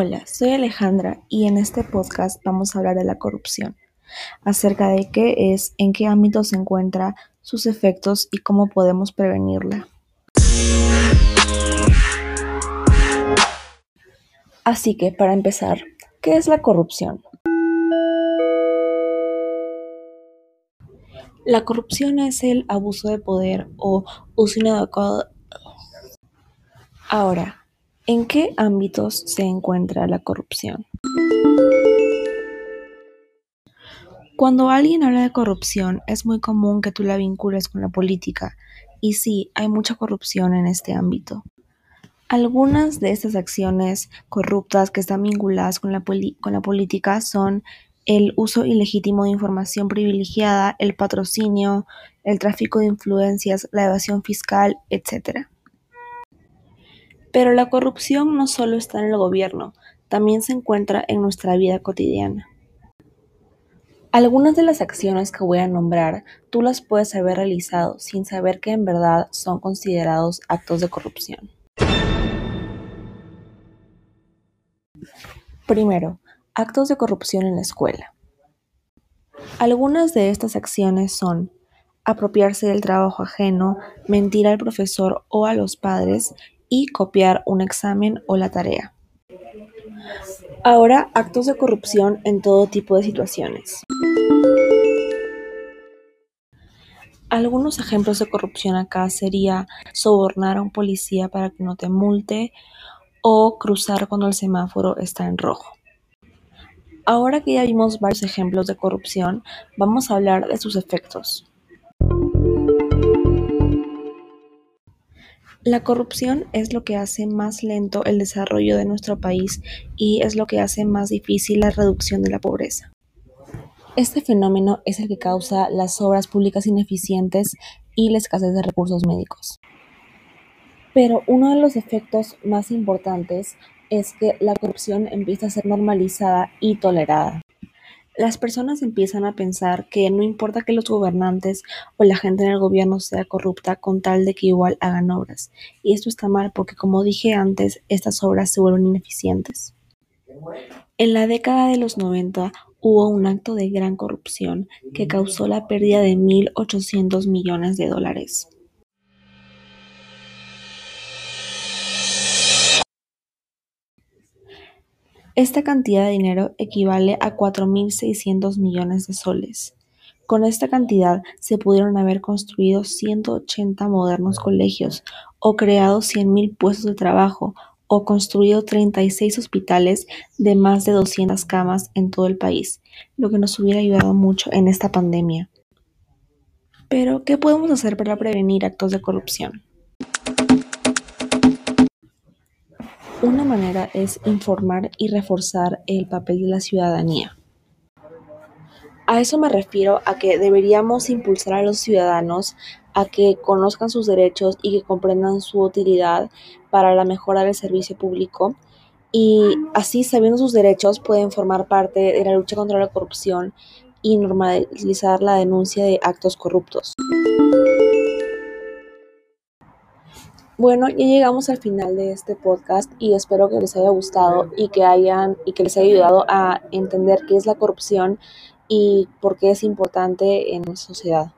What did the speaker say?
Hola, soy Alejandra y en este podcast vamos a hablar de la corrupción, acerca de qué es, en qué ámbito se encuentra, sus efectos y cómo podemos prevenirla. Así que, para empezar, ¿qué es la corrupción? La corrupción es el abuso de poder o uso inadecuado. Ahora, ¿en qué ámbitos se encuentra la corrupción? Cuando alguien habla de corrupción, es muy común que tú la vincules con la política, y sí, hay mucha corrupción en este ámbito. Algunas de estas acciones corruptas que están vinculadas con la, política son el uso ilegítimo de información privilegiada, el patrocinio, el tráfico de influencias, la evasión fiscal, etc. Pero la corrupción no solo está en el gobierno, también se encuentra en nuestra vida cotidiana. Algunas de las acciones que voy a nombrar tú las puedes haber realizado sin saber que en verdad son considerados actos de corrupción. Primero, Actos de corrupción en la escuela. Algunas de estas acciones son apropiarse del trabajo ajeno, mentir al profesor o a los padres y copiar un examen o la tarea. Ahora, actos de corrupción en todo tipo de situaciones. Algunos ejemplos de corrupción acá sería sobornar a un policía para que no te multe o cruzar cuando el semáforo está en rojo. Ahora que ya vimos varios ejemplos de corrupción, vamos a hablar de sus efectos. La corrupción es lo que hace más lento el desarrollo de nuestro país y es lo que hace más difícil la reducción de la pobreza. Este fenómeno es el que causa las obras públicas ineficientes y la escasez de recursos médicos. Pero uno de los efectos más importantes es que la corrupción empieza a ser normalizada y tolerada. Las personas empiezan a pensar que no importa que los gobernantes o la gente en el gobierno sea corrupta con tal de que igual hagan obras. Y esto está mal porque, como dije antes, estas obras se vuelven ineficientes. En la década de los 90 hubo un acto de gran corrupción que causó la pérdida de 1.800 millones de dólares. Esta cantidad de dinero equivale a 4.600 millones de soles. Con esta cantidad se pudieron haber construido 180 modernos colegios, o creado 100.000 puestos de trabajo, o construido 36 hospitales de más de 200 camas en todo el país, lo que nos hubiera ayudado mucho en esta pandemia. Pero, ¿qué podemos hacer para prevenir actos de corrupción? Una manera es informar y reforzar el papel de la ciudadanía. A eso me refiero a que deberíamos impulsar a los ciudadanos a que conozcan sus derechos y que comprendan su utilidad para la mejora del servicio público y así sabiendo sus derechos pueden formar parte de la lucha contra la corrupción y normalizar la denuncia de actos corruptos. Bueno, ya llegamos al final de este podcast y espero que les haya gustado y que hayan y que les haya ayudado a entender qué es la corrupción y por qué es importante en la sociedad.